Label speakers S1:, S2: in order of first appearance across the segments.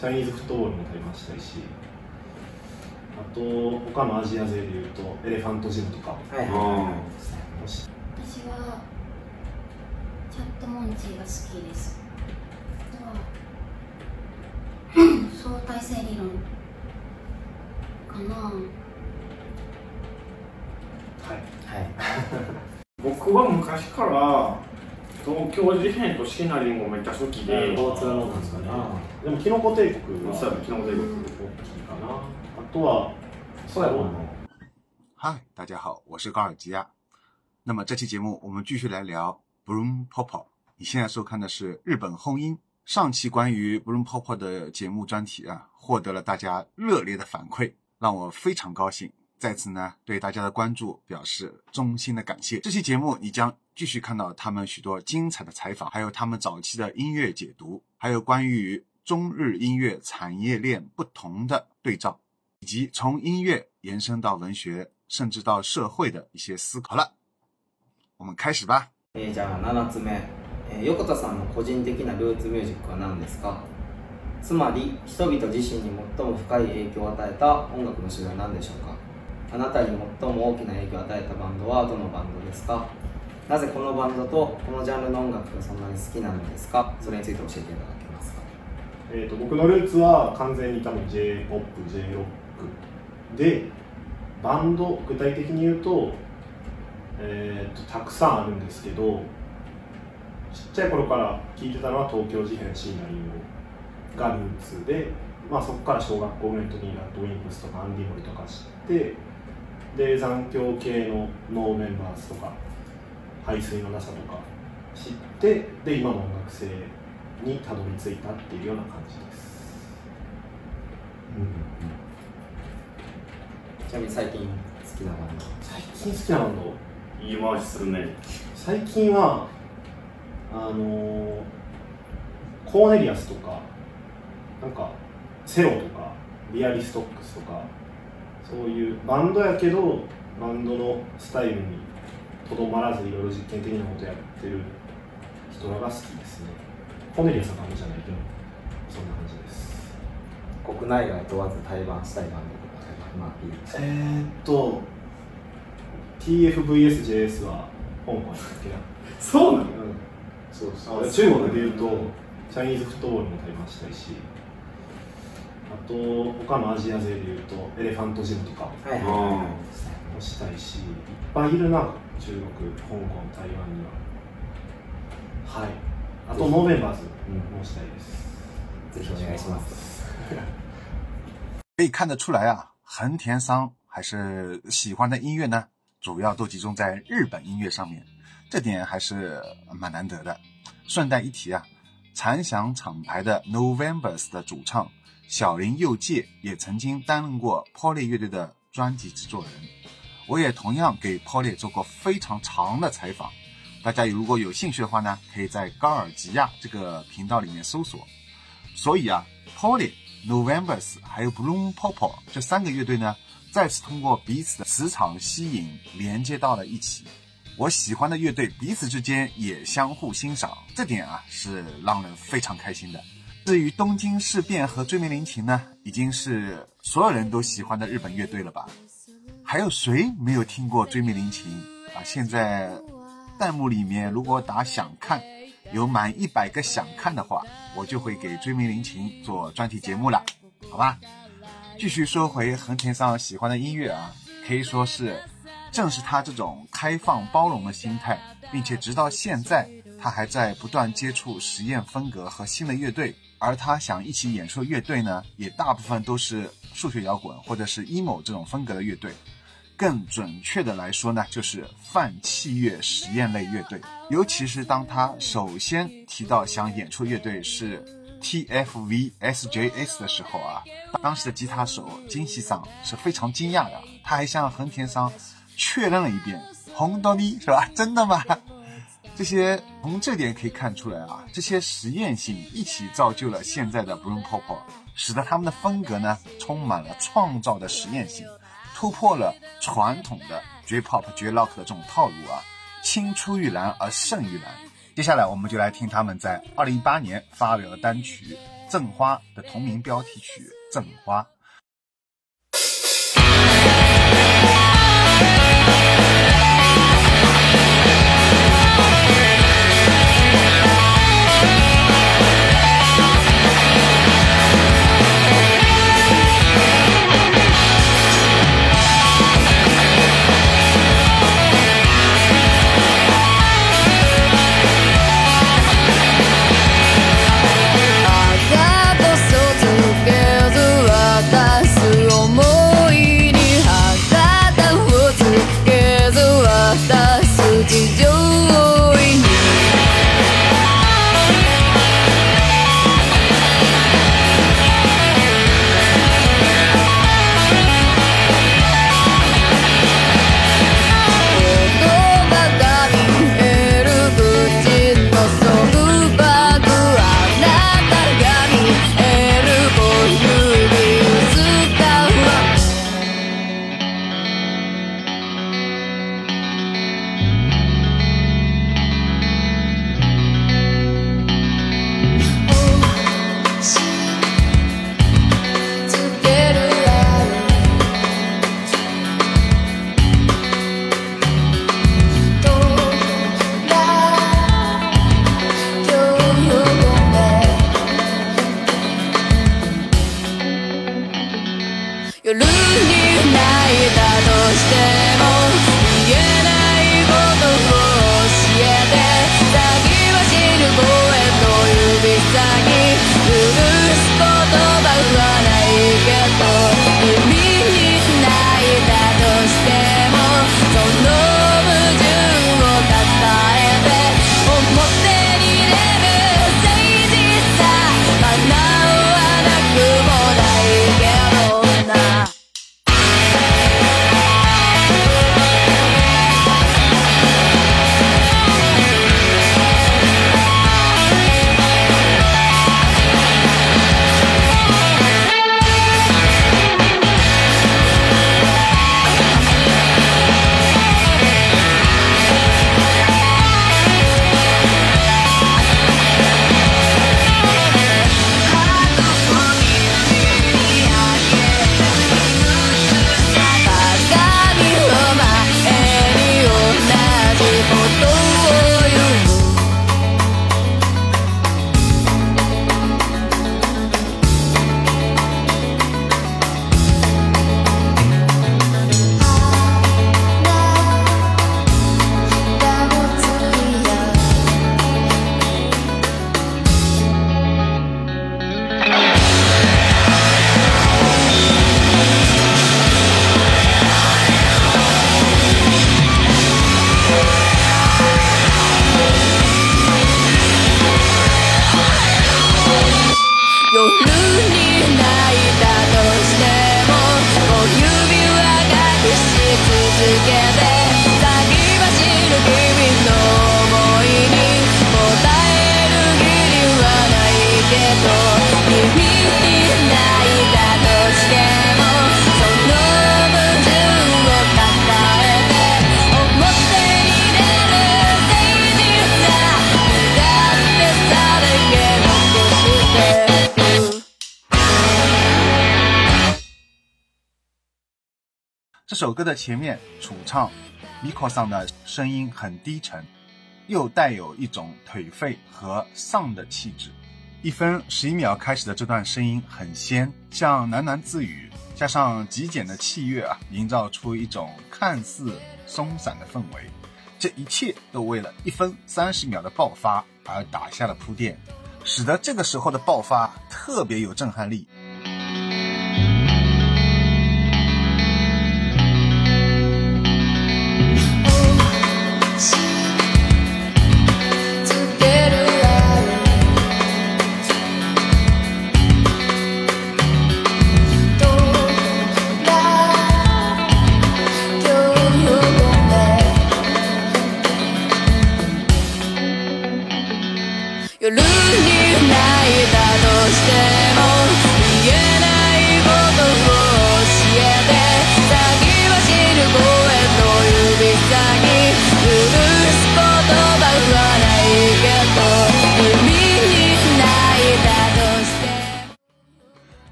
S1: チャイニーズフットボールも取りましたしあと他のアジア勢でいうとエレファントジムとか、
S2: はいはい、
S3: 私はチャットモンチーが好きです相対性理論かな
S1: はい
S2: はい
S4: 僕は昔から东京地铁和品川林檎，めた初期で。
S2: バツラモンですかね。
S1: でもキノコ帝国、
S4: うん。キノコ帝国
S1: 大きいかな。あとは、
S2: はい。
S5: Hi，大家好，我是高尔基亚。那么这期节目我们继续来聊 b r o o m Pop。你现在收看的是日本婚姻。上期关于 b r o o m Pop 的节目专题啊，获得了大家热烈的反馈，让我非常高兴。在此呢，对大家的关注表示衷心的感谢。这期节目你将。继续看到他们许多精彩的采访，还有他们早期的音乐解读，还有关于中日音乐产业链不同的对照，以及从音乐延伸到文学，甚至到社会的一些思考了。我们开始吧。
S2: え、じゃあ、つえ、さんの個人的なルーツミュージックはですか？つまり、人々自身に最も深い影響を与えた音楽の種類でしょうか？あなたに最も大きな影響を与えたバンドはどのバンドですか？なぜこのバンドとこのジャンルの音楽がそんなに好きなんですかそれについて教えていただけますか、
S1: えーと、僕のルーツは完全に多分 j p o p j ロックでバンド具体的に言うと,、えーと、たくさんあるんですけどちっちゃい頃から聴いてたのは東京事変 C9 林がルーツで、まあ、そこから小学校ぐらいの時にラッドウィンプスとかアンディモリとか知ってで残響系のノーメンバーズとか排水のなさとか知ってで今の音楽性にたどり着いたっていうような感じです、うん、
S2: ちなみに最近好きなバンド
S1: 最近好きなバンド
S4: 言い回しするね
S1: 最近はあのコーネリアスとかなんかセロとかリアリストックスとかそういうバンドやけどバンドのスタイルにとどまらずいろいろ実験的なことやってる人らが好きですねコネリアさんの話じゃないけどそんな感じです
S2: 国内外問わず対バンしたいバンドとか今
S1: えー、っと TFVSJS は香港やっけな
S4: そうなの、うん、
S2: そう
S1: そう中国でいうとチャイニーズフットボールも対バンしたいしあと他のアジア勢でいうとエレファントジムとか、
S2: はいはい、
S1: 我したいし、いっぱいいるな。中国、香港、台湾には。はい。あと November's、うもしたいです。
S2: でしょ、ねえ、その。
S5: 可以看得出来啊，横田桑还是喜欢的音乐呢，主要都集中在日本音乐上面，这点还是蛮难得的。顺带一提啊，残响厂牌的 November's 的主唱小林佑介也曾经担任过 Poly 乐队的专辑制作人。我也同样给 p o l l y 做过非常长的采访，大家如果有兴趣的话呢，可以在高尔吉亚这个频道里面搜索。所以啊 p o l l y November's 还有 Bloom Popo 这三个乐队呢，再次通过彼此的磁场吸引连接到了一起。我喜欢的乐队彼此之间也相互欣赏，这点啊是让人非常开心的。至于东京事变和追名林琴呢，已经是所有人都喜欢的日本乐队了吧。还有谁没有听过《追梦林琴》啊？现在弹幕里面，如果打想看，有满一百个想看的话，我就会给《追梦林琴》做专题节目了，好吧？继续说回横田尚喜欢的音乐啊，可以说是正是他这种开放包容的心态，并且直到现在，他还在不断接触实验风格和新的乐队，而他想一起演出的乐队呢，也大部分都是数学摇滚或者是 emo 这种风格的乐队。更准确的来说呢，就是泛器乐实验类乐队。尤其是当他首先提到想演出乐队是 T F V S J S 的时候啊，当时的吉他手金喜桑是非常惊讶的。他还向横田桑确认了一遍，红到咪是吧？真的吗？这些从这点可以看出来啊，这些实验性一起造就了现在的 b r u n e Pop，使得他们的风格呢充满了创造的实验性。突破了传统的 J-pop、J-rock 的这种套路啊，青出于蓝而胜于蓝。接下来，我们就来听他们在二零1八年发表的单曲《赠花》的同名标题曲《赠花》。首歌的前面，主唱 m i k s o n 的声音很低沉，又带有一种颓废和丧的气质。一分十一秒开始的这段声音很仙，像喃喃自语，加上极简的器乐啊，营造出一种看似松散的氛围。这一切都为了一分三十秒的爆发而打下了铺垫，使得这个时候的爆发特别有震撼力。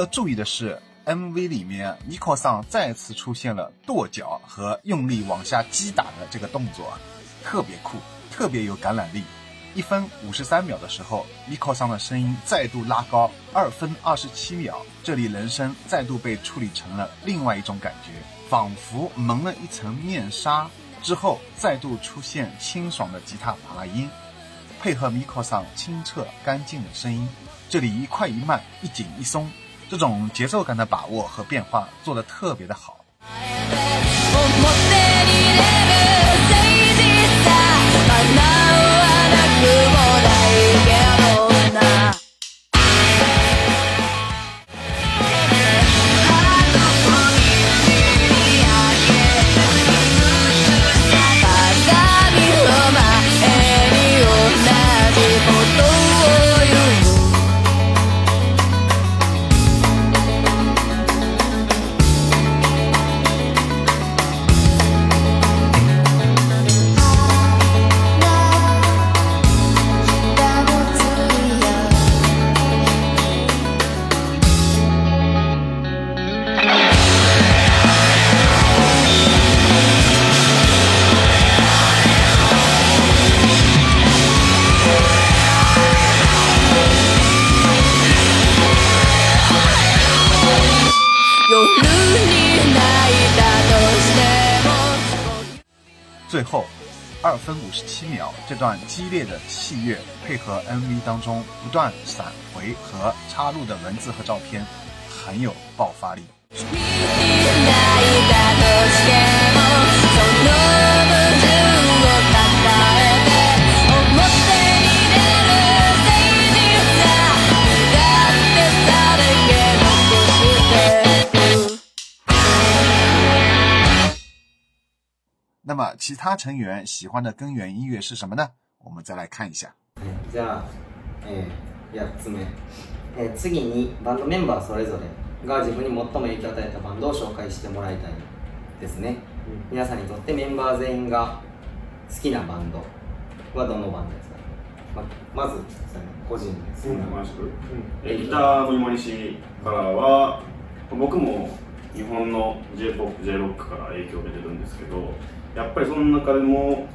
S5: 要注意的是，MV 里面 Miko 桑再次出现了跺脚和用力往下击打的这个动作，特别酷，特别有感染力。一分五十三秒的时候，Miko 桑的声音再度拉高；二分二十七秒，这里人声再度被处理成了另外一种感觉，仿佛蒙了一层面纱。之后再度出现清爽的吉他琶音，配合 Miko 桑清澈干净的声音，这里一快一慢，一紧一松。这种节奏感的把握和变化做得特别的好。最后二分五十七秒，这段激烈的戏乐配合 MV 当中不断闪回和插入的文字和照片，很有爆发力。那么其他成员喜欢的根源音乐是什么呢？我们再来看一下。
S2: じゃあ、え8つ目、え次にバンドメンバーそれぞれが自分に最も影響を与えたバンドを紹介してもらいたいですね、皆さんにとってメンバー全員が好きなバンドはどのバンドですかままず、個人です、
S4: ね。ギターの今西からは、僕も日本の j ポップ j ロックから影響を受けてるんですけど、やっぱりその中でも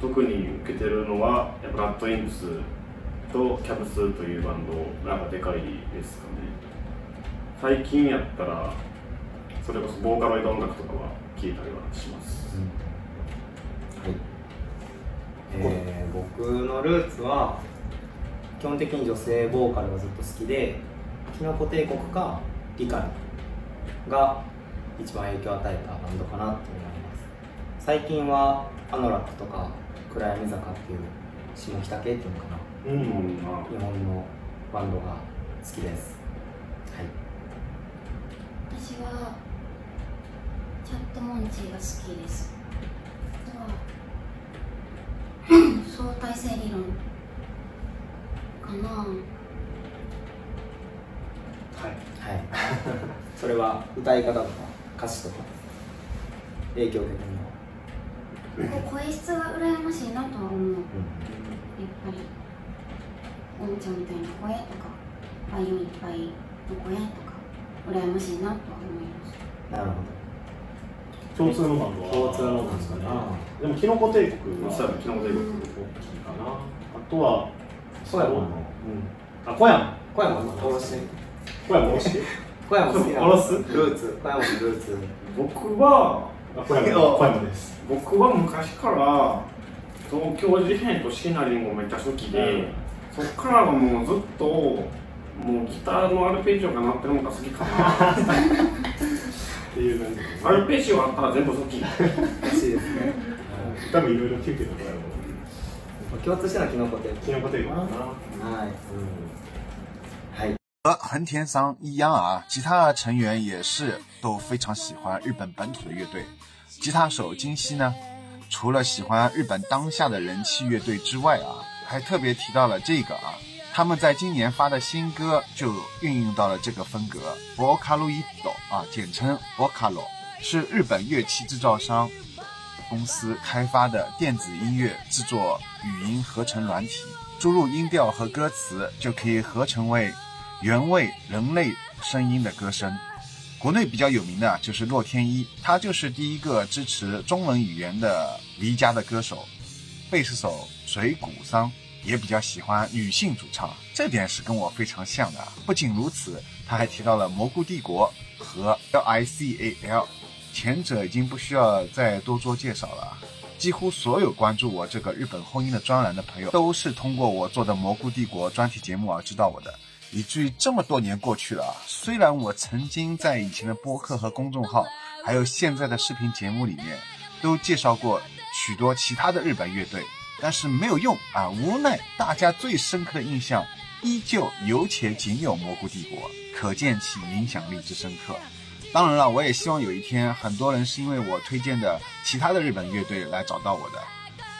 S4: 特に受けてるのはやっぱラットインプスとキャブスというバンドなんかでかいですかね最近やったらそれこそボーカロイド音楽とかは聴いたりはします、うん、
S2: はいえー、僕のルーツは基本的に女性ボーカルがずっと好きでキノコ帝国かリカルが一番影響を与えたバンドかなって最近はアノラックとか暗闇坂っていう下北系っていうのかな、
S1: うん、
S4: 日本
S2: のバンドが好きです、はい、
S3: 私はチャットモンチーが好きです相対性理論かな
S1: はい
S2: はい それは歌い方とか歌詞とか影響的には
S3: 声質が羨ましいなとは思う、うん、やっぱりおもちゃみたいな声とかバイオいっぱいの声とか羨ましいなとは思います
S2: なるほど
S1: 共通の感
S2: 共通の感
S1: ですかねでもキノコ帝国は
S4: そうやキノコ帝国
S1: 大きいかな、あとは
S2: 小山の、
S1: うん、あ小山
S2: 小山のおろし
S1: 小山おろし
S2: 小山好
S1: おろす
S2: ルーツ小山のルーツ
S4: 僕は
S1: 小小山です
S4: 僕は昔から東京事変とシナリングをめっちゃ好きで、そっからはもうずっともうギターのアルペジオが鳴ってるのが好きかな
S1: っていう感じ
S4: アルペジオあったら全部好き
S2: らしいですね
S1: 多分いろいろ聞くけどこれ
S2: 共通してのキノコテーマ
S1: キノコテーマかな
S2: はい、うん
S5: 和横田桑一样啊，其他成员也是都非常喜欢日本本土的乐队。吉他手金西呢，除了喜欢日本当下的人气乐队之外啊，还特别提到了这个啊，他们在今年发的新歌就运用到了这个风格。v o c a l i d 啊，简称 v o c a l i 是日本乐器制造商公司开发的电子音乐制作语音合成软体，输入音调和歌词就可以合成为。原味人类声音的歌声，国内比较有名的就是洛天依，她就是第一个支持中文语言的离家的歌手。贝斯手水谷桑也比较喜欢女性主唱，这点是跟我非常像的。不仅如此，他还提到了蘑菇帝国和 LICAL，前者已经不需要再多做介绍了。几乎所有关注我这个日本婚姻的专栏的朋友，都是通过我做的蘑菇帝国专题节目而知道我的。以至于这么多年过去了啊，虽然我曾经在以前的播客和公众号，还有现在的视频节目里面，都介绍过许多其他的日本乐队，但是没有用啊，无奈大家最深刻的印象依旧有且仅有蘑菇帝国，可见其影响力之深刻。当然了，我也希望有一天很多人是因为我推荐的其他的日本乐队来找到我的，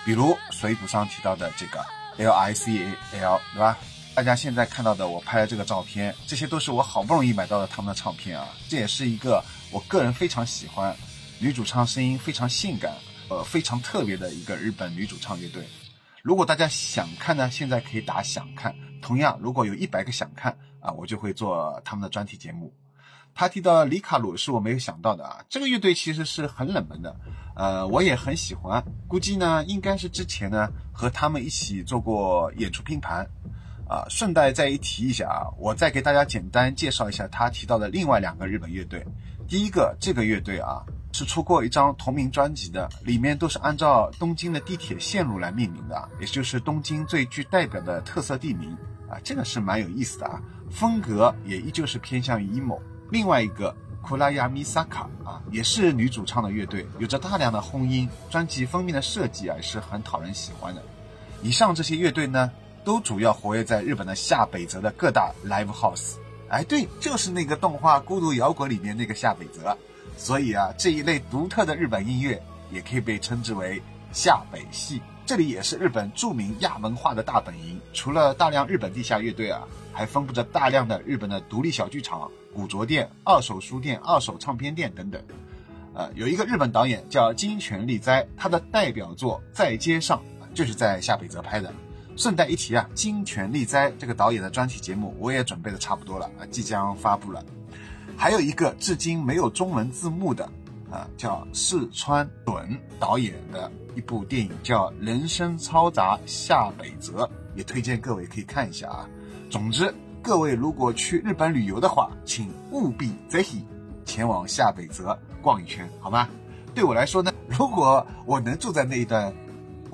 S5: 比如水土上提到的这个 L I C A L，对吧？大家现在看到的我拍的这个照片，这些都是我好不容易买到的他们的唱片啊！这也是一个我个人非常喜欢，女主唱声音非常性感，呃，非常特别的一个日本女主唱乐队。如果大家想看呢，现在可以打“想看”。同样，如果有一百个想看啊，我就会做他们的专题节目。他提到里卡鲁是我没有想到的啊，这个乐队其实是很冷门的，呃，我也很喜欢。估计呢，应该是之前呢和他们一起做过演出拼盘。啊，顺带再一提一下啊，我再给大家简单介绍一下他提到的另外两个日本乐队。第一个，这个乐队啊，是出过一张同名专辑的，里面都是按照东京的地铁线路来命名的，也就是东京最具代表的特色地名啊，这个是蛮有意思的啊。风格也依旧是偏向 emo。另外一个，库拉亚米萨卡啊，也是女主唱的乐队，有着大量的轰音，专辑封面的设计啊是很讨人喜欢的。以上这些乐队呢？都主要活跃在日本的下北泽的各大 live house，哎，对，就是那个动画《孤独摇滚》里面那个下北泽。所以啊，这一类独特的日本音乐也可以被称之为下北系。这里也是日本著名亚文化的大本营，除了大量日本地下乐队啊，还分布着大量的日本的独立小剧场、古着店、二手书店、二手唱片店等等。呃，有一个日本导演叫金泉利哉，他的代表作《在街上》就是在下北泽拍的。顺带一提啊，金泉利哉这个导演的专题节目我也准备的差不多了啊，即将发布了。还有一个至今没有中文字幕的啊，叫四川准导演的一部电影叫《人生嘈杂下北泽》，也推荐各位可以看一下啊。总之，各位如果去日本旅游的话，请务必再去前往下北泽逛一圈，好吗？对我来说呢，如果我能住在那一段。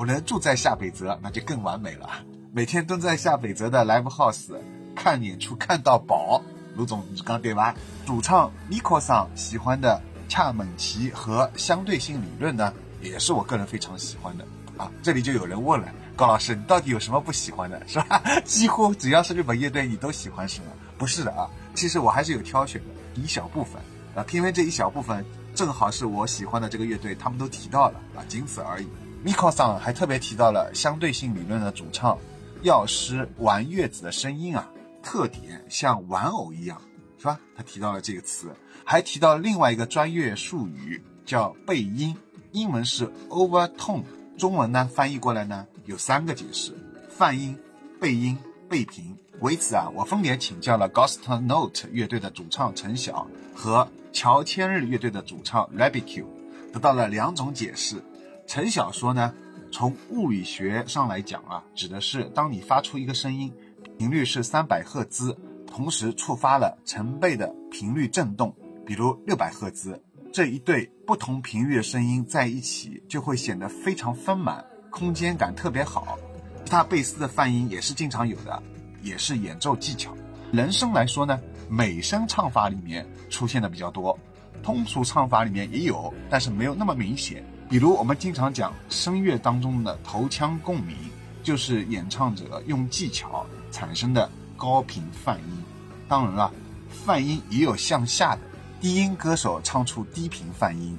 S5: 我能住在下北泽，那就更完美了。每天蹲在下北泽的 Live House 看演出看到饱，卢总你刚对吧？主唱 Nico 桑喜欢的恰门奇和相对性理论呢，也是我个人非常喜欢的啊。这里就有人问了，高老师你到底有什么不喜欢的，是吧？几乎只要是日本乐队你都喜欢是吗？不是的啊，其实我还是有挑选的一小部分啊，偏偏这一小部分正好是我喜欢的这个乐队，他们都提到了啊，仅此而已。Mikoson 还特别提到了相对性理论的主唱，药师玩月子的声音啊，特点像玩偶一样，是吧？他提到了这个词，还提到另外一个专业术语叫背音，英文是 overtone，中文呢翻译过来呢有三个解释：泛音、背音、背平。为此啊，我分别请教了 Ghost Note 乐队的主唱陈晓和乔千日乐队的主唱 Rabbit Q，得到了两种解释。陈晓说呢，从物理学上来讲啊，指的是当你发出一个声音，频率是三百赫兹，同时触发了成倍的频率振动，比如六百赫兹。这一对不同频率的声音在一起，就会显得非常丰满，空间感特别好。大贝斯的泛音也是经常有的，也是演奏技巧。人声来说呢，美声唱法里面出现的比较多，通俗唱法里面也有，但是没有那么明显。比如我们经常讲声乐当中的头腔共鸣，就是演唱者用技巧产生的高频泛音。当然了，泛音也有向下的低音歌手唱出低频泛音，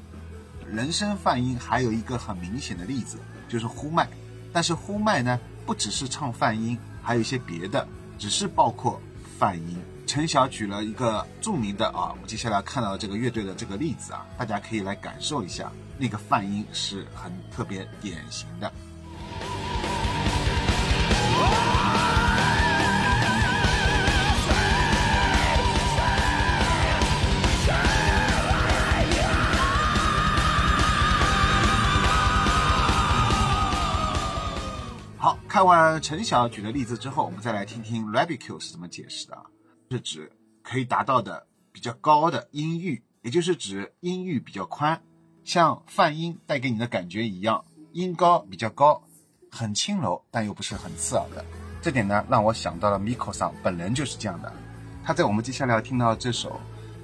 S5: 人声泛音还有一个很明显的例子就是呼麦。但是呼麦呢，不只是唱泛音，还有一些别的，只是包括泛音。陈晓举了一个著名的啊，我接下来看到这个乐队的这个例子啊，大家可以来感受一下。那个泛音是很特别典型的。好看完陈晓举的例子之后，我们再来听听 Rabbiq 是怎么解释的。啊，是指可以达到的比较高的音域，也就是指音域比较宽。像泛音带给你的感觉一样，音高比较高，很轻柔，但又不是很刺耳的。这点呢，让我想到了 Miko 上本人就是这样的。他在我们接下来要听到这首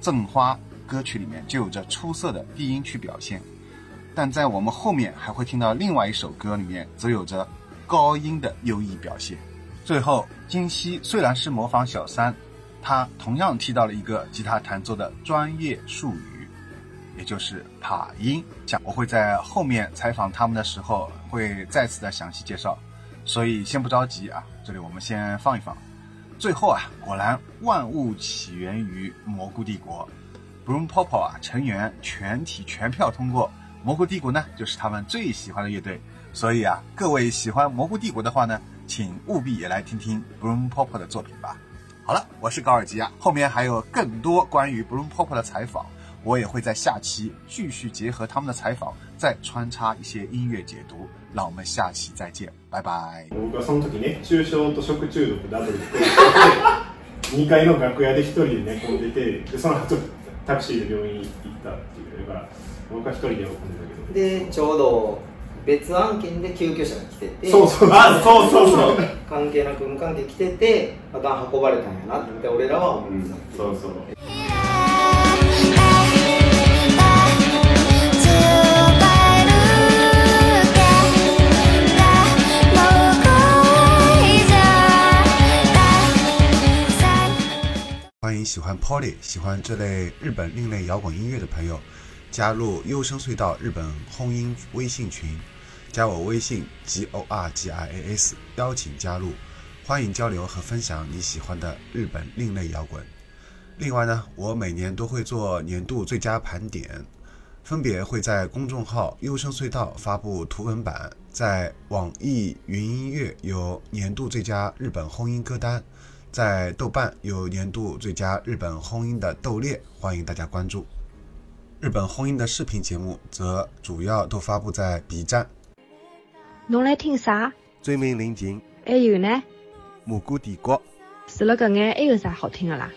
S5: 《赠花》歌曲里面，就有着出色的低音去表现；但在我们后面还会听到另外一首歌里面，则有着高音的优异表现。最后，金西虽然是模仿小三，他同样提到了一个吉他弹奏的专业术语。也就是塔音，讲我会在后面采访他们的时候会再次的详细介绍，所以先不着急啊，这里我们先放一放。最后啊，果然万物起源于蘑菇帝国 b r o o m p o p 啊成员全体全票通过蘑菇帝国呢，就是他们最喜欢的乐队，所以啊，各位喜欢蘑菇帝国的话呢，请务必也来听听 b r o o m p o p 的作品吧。好了，我是高尔基啊，后面还有更多关于 b r o o m p o p 的采访。我也会在下期继续结合他们的采访，再穿插一些音乐解读。让我们下期再见，拜拜。
S1: 我刚才说的，中伤と食中毒 W。二階の学屋で一人で寝込んでて、でその後タクシーで病院行ったっていう。だから僕は一人で寝込んでたけど。
S2: でちょうど別案件で救急車に来てって。
S1: そうそう
S4: あそうそう。
S2: 関係なく無関係来てて、また運ばれたんやなって俺らは思った。
S4: そうそう。
S5: 你喜欢 Poly，喜欢这类日本另类摇滚音乐的朋友，加入优声隧道日本轰音微信群，加我微信 g o r g i a s 邀请加入，欢迎交流和分享你喜欢的日本另类摇滚。另外呢，我每年都会做年度最佳盘点，分别会在公众号优声隧道发布图文版，在网易云音乐有年度最佳日本轰音歌单。在豆瓣有年度最佳日本婚姻的《斗猎》，欢迎大家关注。日本婚姻的视频节目则主要都发布在 B 站。
S6: 侬来听啥？
S5: 《醉梦林景》。
S6: 还有呢？
S5: 《蘑菇帝国》。
S6: 除了搿眼，还有啥好听的啦？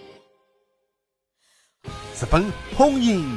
S5: 日本烘音。